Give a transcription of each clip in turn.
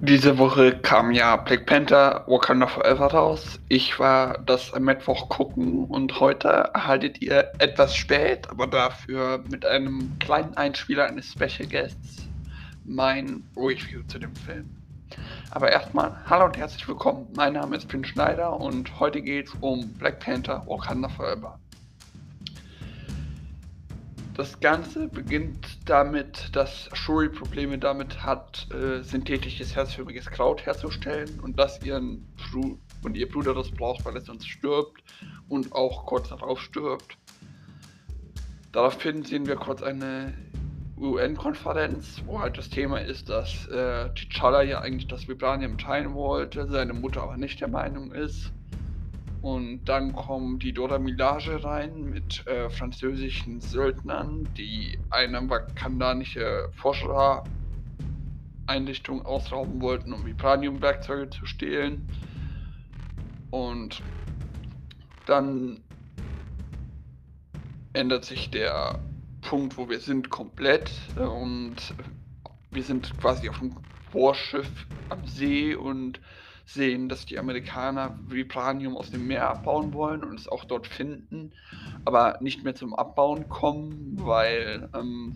Diese Woche kam ja Black Panther Wakanda Forever raus. Ich war das am Mittwoch gucken und heute erhaltet ihr etwas spät, aber dafür mit einem kleinen Einspieler eines Special Guests mein Review zu dem Film. Aber erstmal, hallo und herzlich willkommen. Mein Name ist Finn Schneider und heute geht es um Black Panther Wakanda Forever. Das Ganze beginnt damit, dass Shuri Probleme damit hat, äh, synthetisches herzförmiges Kraut herzustellen und dass ihren Bru und ihr Bruder das braucht, weil er sonst stirbt und auch kurz darauf stirbt. Daraufhin sehen wir kurz eine UN-Konferenz, wo halt das Thema ist, dass äh, T'Challa ja eigentlich das Vibranium teilen wollte, seine Mutter aber nicht der Meinung ist. Und dann kommen die Dora Milage rein mit äh, französischen Söldnern, die eine vakandanische Forschereinrichtung ausrauben wollten, um Vibranium-Werkzeuge zu stehlen. Und dann ändert sich der Punkt, wo wir sind, komplett. Und wir sind quasi auf einem Vorschiff am See und sehen, dass die Amerikaner Vibranium aus dem Meer abbauen wollen und es auch dort finden, aber nicht mehr zum Abbauen kommen, weil ähm,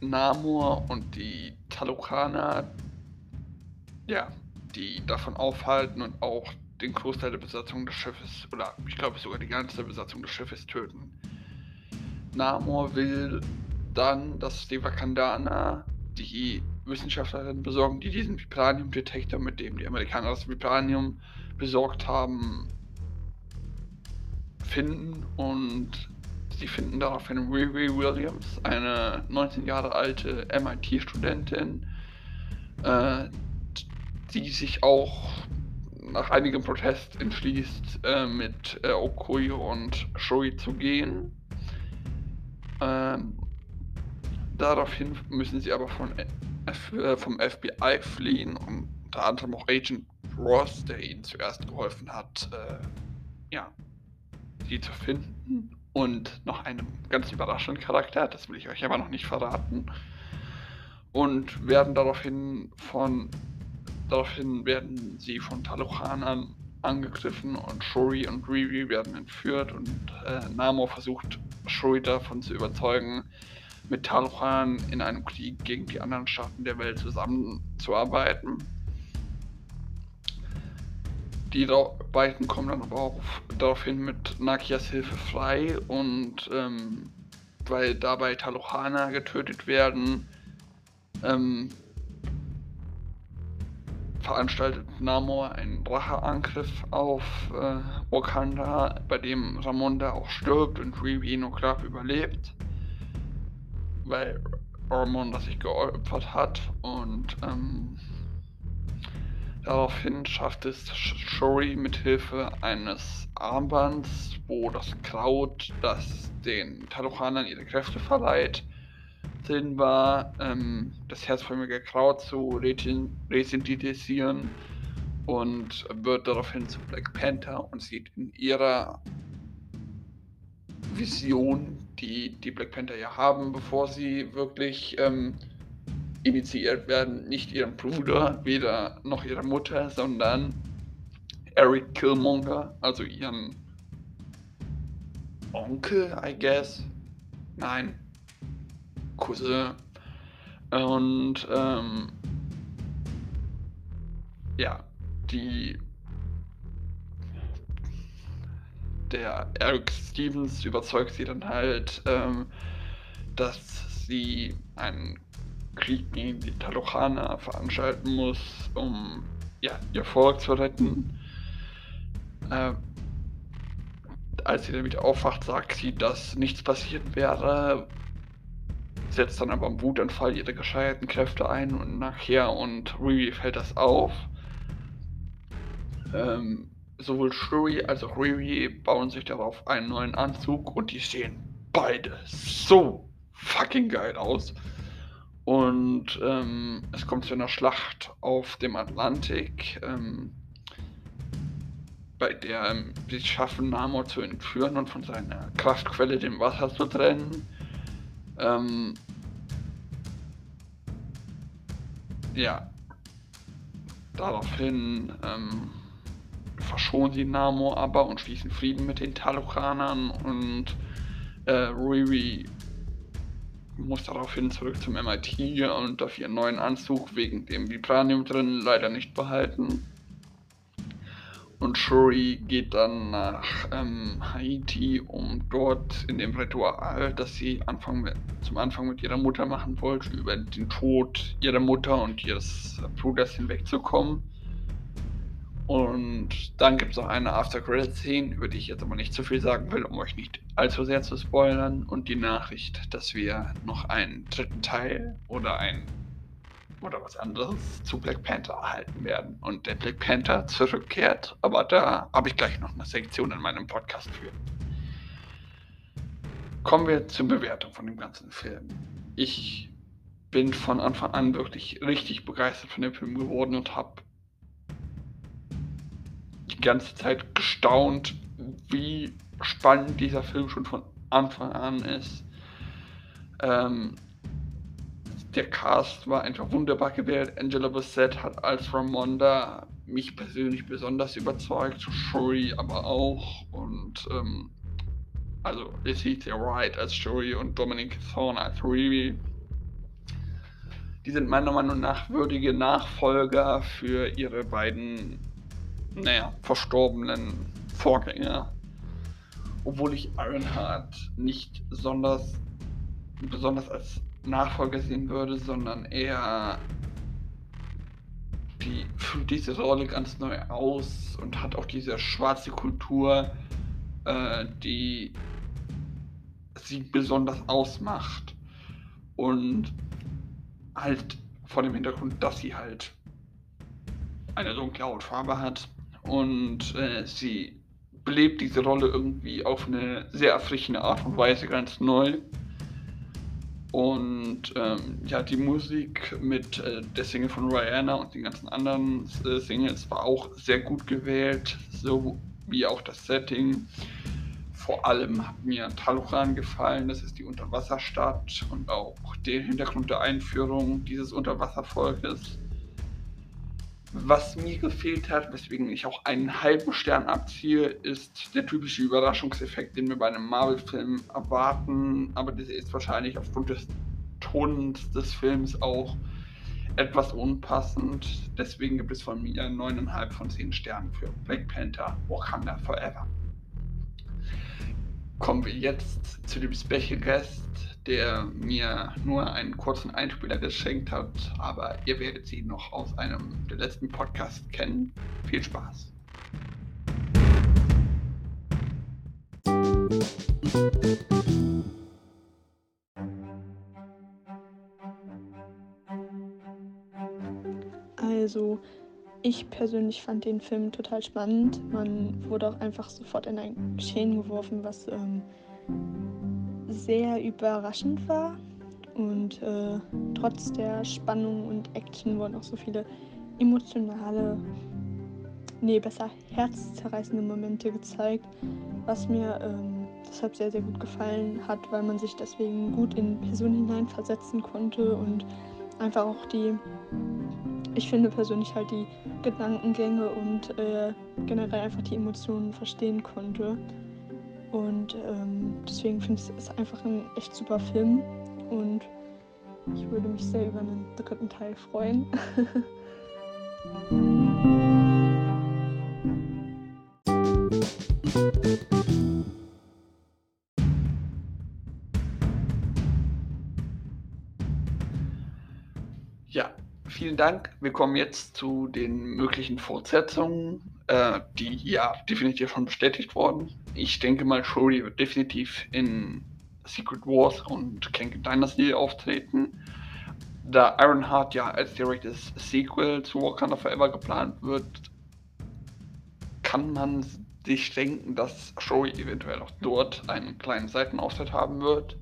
Namor und die Talokaner ja, die davon aufhalten und auch den Großteil der Besatzung des Schiffes oder ich glaube sogar die ganze Besatzung des Schiffes töten. Namor will dann, dass die Wakandaner die Wissenschaftlerinnen besorgen, die diesen Vibranium-Detektor, mit dem die Amerikaner das Vibranium besorgt haben, finden und sie finden daraufhin Riri Williams, eine 19 Jahre alte MIT-Studentin, äh, die sich auch nach einigem Protest entschließt, äh, mit äh, Okoyo und Shoi zu gehen. Ähm, daraufhin müssen sie aber von äh, vom FBI fliehen und unter anderem auch Agent Ross, der ihnen zuerst geholfen hat, äh, ja, sie zu finden. Und noch einem ganz überraschenden Charakter, das will ich euch aber noch nicht verraten. Und werden daraufhin von daraufhin werden sie von Talochanern angegriffen und Shuri und Riri werden entführt und äh, Namor versucht Shuri davon zu überzeugen, mit Talchan in einem Krieg gegen die anderen Staaten der Welt zusammenzuarbeiten. Die beiden kommen dann aber auch daraufhin mit Nakias Hilfe frei und ähm, weil dabei Talochana getötet werden, ähm, veranstaltet Namor einen Racheangriff auf äh, Wakanda, bei dem Ramonda auch stirbt und Riri nur knapp überlebt weil Ormond das sich geopfert hat und ähm, daraufhin schafft es Shuri mit Hilfe eines Armbands, wo das Kraut, das den Talochanern ihre Kräfte verleiht, Sinn war, ähm, das herzförmige Kraut zu resinthetisieren und wird daraufhin zu Black Panther und sieht in ihrer Vision, die die Black Panther ja haben, bevor sie wirklich ähm, initiiert werden, nicht ihren Bruder, weder noch ihre Mutter, sondern Eric Killmonger, also ihren Onkel, I guess. Nein, Cousin. Und ähm, ja, die der Eric Stevens überzeugt sie dann halt, ähm, dass sie einen Krieg gegen die Talochaner veranstalten muss, um ja, ihr Volk zu retten. Äh, als sie dann wieder aufwacht, sagt sie, dass nichts passiert wäre, setzt dann aber im Wutanfall ihre gescheiterten Kräfte ein und nachher und Riri fällt das auf. Ähm, sowohl Shuri als auch Riri bauen sich darauf einen neuen Anzug und die sehen beide so fucking geil aus. Und ähm, es kommt zu einer Schlacht auf dem Atlantik, ähm, bei der ähm, sie schaffen, Namor zu entführen und von seiner Kraftquelle, dem Wasser, zu trennen. Kraftquelle, dem Wasser zu trennen. Sie schaffen namor zu entführen und von seiner kraftquelle dem wasser zu trennen ähm ja, daraufhin ähm, verschonen sie Namor aber und schließen Frieden mit den Talokanern und äh, Riri muss daraufhin zurück zum MIT und darf ihren neuen Anzug wegen dem Vibranium drin leider nicht behalten. Und Shuri geht dann nach ähm, Haiti, um dort in dem Ritual, das sie Anfang mit, zum Anfang mit ihrer Mutter machen wollte, über den Tod ihrer Mutter und ihres Bruders hinwegzukommen. Und dann gibt es noch eine After-Credit-Scene, über die ich jetzt aber nicht zu viel sagen will, um euch nicht allzu sehr zu spoilern. Und die Nachricht, dass wir noch einen dritten Teil oder ein oder was anderes zu Black Panther erhalten werden. Und der Black Panther zurückkehrt. Aber da habe ich gleich noch eine Sektion in meinem Podcast für. Kommen wir zur Bewertung von dem ganzen Film. Ich bin von Anfang an wirklich richtig begeistert von dem Film geworden und habe ganze Zeit gestaunt, wie spannend dieser Film schon von Anfang an ist. Ähm, der Cast war einfach wunderbar gewählt. Angela Bassett hat als Ramonda mich persönlich besonders überzeugt, Shuri aber auch und ähm, also Letitia Wright als Shuri und Dominic Thorne als Riri. Die sind meiner Meinung nach würdige Nachfolger für ihre beiden naja, verstorbenen Vorgänger. Obwohl ich Ironheart nicht besonders, besonders als Nachfolger sehen würde, sondern eher die füllt diese Rolle ganz neu aus und hat auch diese schwarze Kultur, äh, die sie besonders ausmacht. Und halt vor dem Hintergrund, dass sie halt eine dunkle Hautfarbe hat und äh, sie belebt diese Rolle irgendwie auf eine sehr erfrischende Art und Weise ganz neu. Und ähm, ja, die Musik mit äh, der Single von Rihanna und den ganzen anderen äh, Singles war auch sehr gut gewählt, so wie auch das Setting. Vor allem hat mir Taluran gefallen, das ist die Unterwasserstadt und auch der Hintergrund der Einführung dieses Unterwasservolkes. Was mir gefehlt hat, weswegen ich auch einen halben Stern abziehe, ist der typische Überraschungseffekt, den wir bei einem Marvel-Film erwarten. Aber dieser ist wahrscheinlich aufgrund des Tons des Films auch etwas unpassend. Deswegen gibt es von mir 9,5 von 10 Sternen für Black Panther Wakanda Forever. Kommen wir jetzt zu dem Special Guest, der mir nur einen kurzen Einspieler geschenkt hat, aber ihr werdet sie noch aus einem der letzten Podcasts kennen. Viel Spaß. Also, ich persönlich fand den Film total spannend. Man wurde auch einfach sofort in ein Geschehen geworfen, was ähm, sehr überraschend war. Und äh, trotz der Spannung und Action wurden auch so viele emotionale, nee, besser herzzerreißende Momente gezeigt, was mir ähm, deshalb sehr, sehr gut gefallen hat, weil man sich deswegen gut in Personen hineinversetzen konnte und einfach auch die, ich finde persönlich halt die Gedankengänge und äh, generell einfach die Emotionen verstehen konnte. Und ähm, deswegen finde ich es einfach ein echt super Film. Und ich würde mich sehr über einen dritten Teil freuen. Ja, vielen Dank. Wir kommen jetzt zu den möglichen Fortsetzungen, äh, die ja definitiv schon bestätigt wurden. Ich denke mal, Shuri wird definitiv in Secret Wars und Kang Dynasty auftreten. Da Ironheart ja als direktes Sequel zu Wakanda Forever geplant wird, kann man sich denken, dass Shuri eventuell auch dort einen kleinen Seitenauftritt haben wird.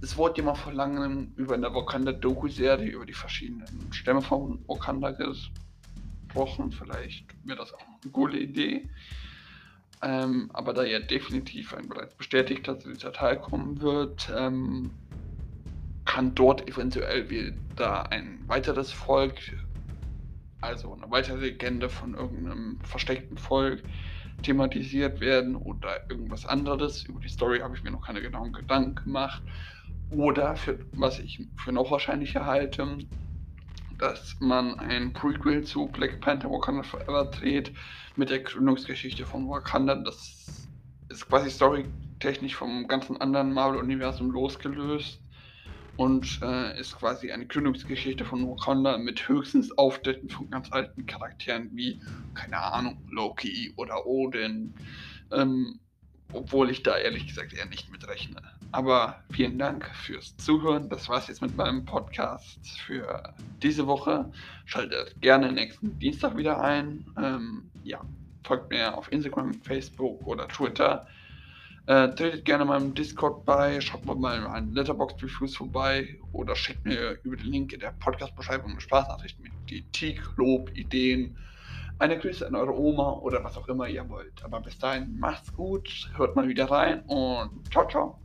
Es wurde ja mal vor langem über eine Wakanda-Doku-Serie über die verschiedenen Stämme von Wakanda gesprochen. Vielleicht wäre das auch eine coole Idee. Ähm, aber da ja definitiv ein bereits bestätigter dritter Teil kommen wird, ähm, kann dort eventuell wieder ein weiteres Volk, also eine weitere Legende von irgendeinem versteckten Volk thematisiert werden oder irgendwas anderes. Über die Story habe ich mir noch keine genauen Gedanken gemacht. Oder für, was ich für noch wahrscheinlicher halte, dass man ein Prequel zu Black Panther Wakanda Forever dreht mit der Gründungsgeschichte von Wakanda. Das ist quasi storytechnisch vom ganzen anderen Marvel-Universum losgelöst und äh, ist quasi eine Gründungsgeschichte von Wakanda mit höchstens Auftritten von ganz alten Charakteren wie, keine Ahnung, Loki oder Odin. Ähm, obwohl ich da ehrlich gesagt eher nicht mit rechne. Aber vielen Dank fürs Zuhören. Das war's jetzt mit meinem Podcast für diese Woche. Schaltet gerne nächsten Dienstag wieder ein. Ähm, ja, folgt mir auf Instagram, Facebook oder Twitter. Äh, tretet gerne meinem Discord bei, schaut mal meinen Letterbox-Reviews vorbei oder schickt mir über den Link in der Podcast-Beschreibung eine Sprachnachricht mit Kritik, Lob, Ideen, eine Grüße an eure Oma oder was auch immer ihr wollt. Aber bis dahin macht's gut, hört mal wieder rein und ciao, ciao.